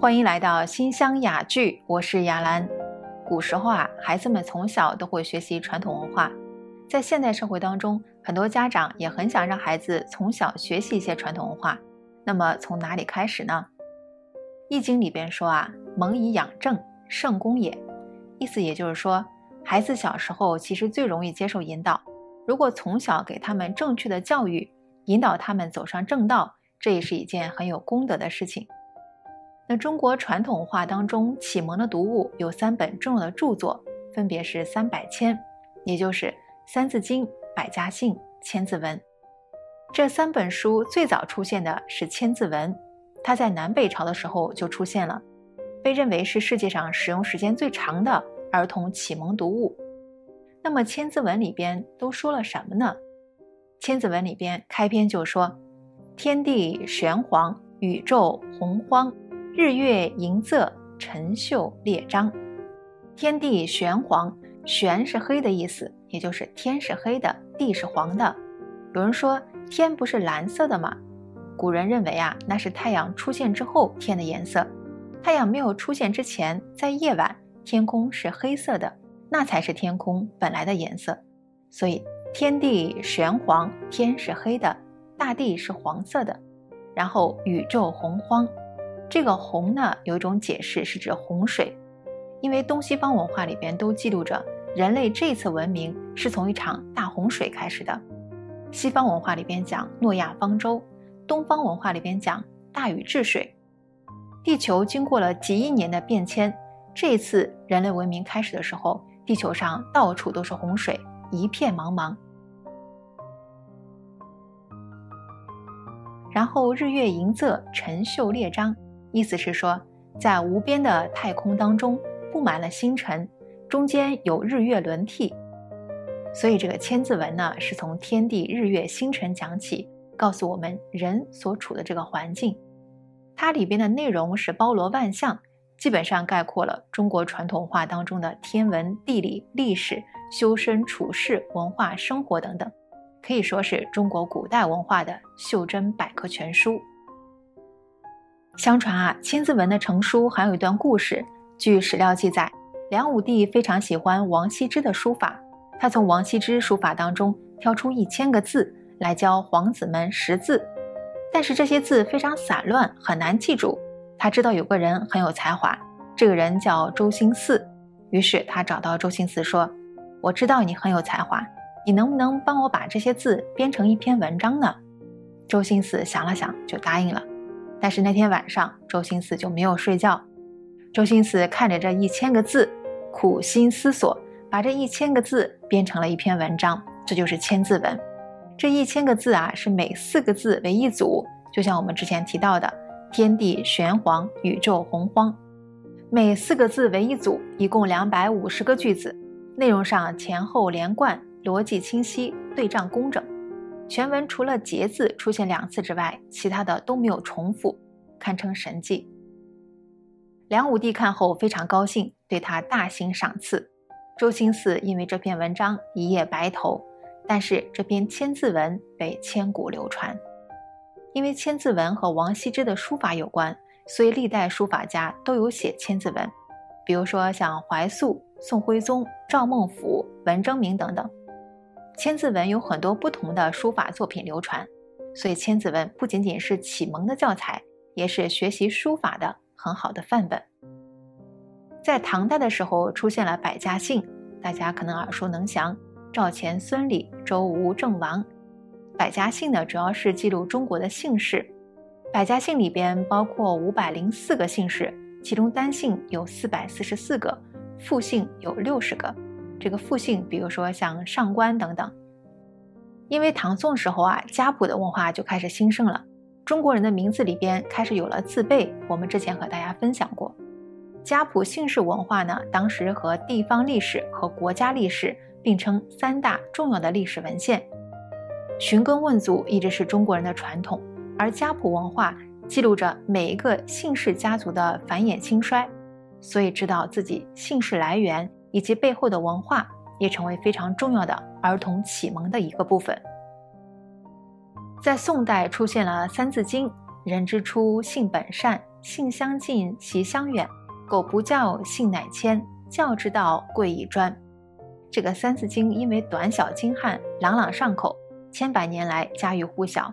欢迎来到新乡雅聚，我是雅兰。古时候啊，孩子们从小都会学习传统文化，在现代社会当中，很多家长也很想让孩子从小学习一些传统文化。那么从哪里开始呢？《易经》里边说啊，“蒙以养正，圣功也”，意思也就是说，孩子小时候其实最容易接受引导，如果从小给他们正确的教育，引导他们走上正道，这也是一件很有功德的事情。那中国传统文化当中启蒙的读物有三本重要的著作，分别是三百千，也就是《三字经》《百家姓》《千字文》。这三本书最早出现的是《千字文》，它在南北朝的时候就出现了，被认为是世界上使用时间最长的儿童启蒙读物。那么《千字文》里边都说了什么呢？《千字文》里边开篇就说：“天地玄黄，宇宙洪荒。”日月盈仄，辰宿列张。天地玄黄，玄是黑的意思，也就是天是黑的，地是黄的。有人说天不是蓝色的吗？古人认为啊，那是太阳出现之后天的颜色。太阳没有出现之前，在夜晚天空是黑色的，那才是天空本来的颜色。所以天地玄黄，天是黑的，大地是黄色的。然后宇宙洪荒。这个洪呢，有一种解释是指洪水，因为东西方文化里边都记录着人类这次文明是从一场大洪水开始的。西方文化里边讲诺亚方舟，东方文化里边讲大禹治水。地球经过了几亿年的变迁，这次人类文明开始的时候，地球上到处都是洪水，一片茫茫。然后日月盈仄，辰宿列张。意思是说，在无边的太空当中布满了星辰，中间有日月轮替，所以这个千字文呢，是从天地、日月、星辰讲起，告诉我们人所处的这个环境。它里边的内容是包罗万象，基本上概括了中国传统文化当中的天文、地理、历史、修身处世、文化生活等等，可以说是中国古代文化的袖珍百科全书。相传啊，《千字文》的成书还有一段故事。据史料记载，梁武帝非常喜欢王羲之的书法，他从王羲之书法当中挑出一千个字来教皇子们识字。但是这些字非常散乱，很难记住。他知道有个人很有才华，这个人叫周兴嗣。于是他找到周兴嗣说：“我知道你很有才华，你能不能帮我把这些字编成一篇文章呢？”周兴嗣想了想，就答应了。但是那天晚上，周星驰就没有睡觉。周星驰看着这一千个字，苦心思索，把这一千个字编成了一篇文章，这就是《千字文》。这一千个字啊，是每四个字为一组，就像我们之前提到的“天地玄黄，宇宙洪荒”，每四个字为一组，一共两百五十个句子，内容上前后连贯，逻辑清晰，对仗工整。全文除了“节”字出现两次之外，其他的都没有重复，堪称神迹。梁武帝看后非常高兴，对他大行赏赐。周兴嗣因为这篇文章一夜白头，但是这篇千字文被千古流传。因为千字文和王羲之的书法有关，所以历代书法家都有写千字文，比如说像怀素、宋徽宗、赵孟頫、文征明等等。千字文有很多不同的书法作品流传，所以千字文不仅仅是启蒙的教材，也是学习书法的很好的范本。在唐代的时候出现了百家姓，大家可能耳熟能详：赵钱孙李周吴郑王。百家姓呢，主要是记录中国的姓氏。百家姓里边包括五百零四个姓氏，其中单姓有四百四十四个，复姓有六十个。这个复姓，比如说像上官等等，因为唐宋时候啊，家谱的文化就开始兴盛了，中国人的名字里边开始有了字辈。我们之前和大家分享过，家谱姓氏文化呢，当时和地方历史和国家历史并称三大重要的历史文献。寻根问祖一直是中国人的传统，而家谱文化记录着每一个姓氏家族的繁衍兴衰，所以知道自己姓氏来源。以及背后的文化也成为非常重要的儿童启蒙的一个部分。在宋代出现了《三字经》，人之初，性本善，性相近，习相远。苟不教，性乃迁。教之道，贵以专。这个《三字经》因为短小精悍、朗朗上口，千百年来家喻户晓。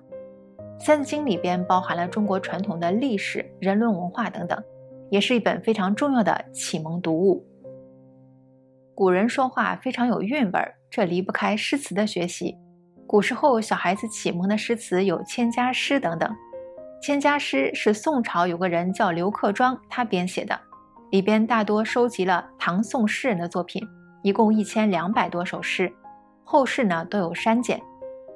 《三字经》里边包含了中国传统的历史、人伦文化等等，也是一本非常重要的启蒙读物。古人说话非常有韵味儿，这离不开诗词的学习。古时候小孩子启蒙的诗词有《千家诗》等等，《千家诗》是宋朝有个人叫刘克庄他编写的，里边大多收集了唐宋诗人的作品，一共一千两百多首诗，后世呢都有删减。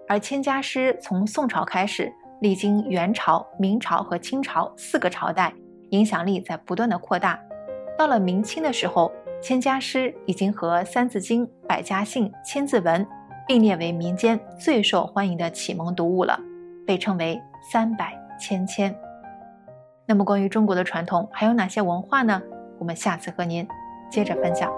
而《千家诗》从宋朝开始，历经元朝、明朝和清朝四个朝代，影响力在不断的扩大。到了明清的时候，《千家诗》已经和《三字经》《百家姓》《千字文》。并列为民间最受欢迎的启蒙读物了，被称为“三百千千”。那么，关于中国的传统还有哪些文化呢？我们下次和您接着分享。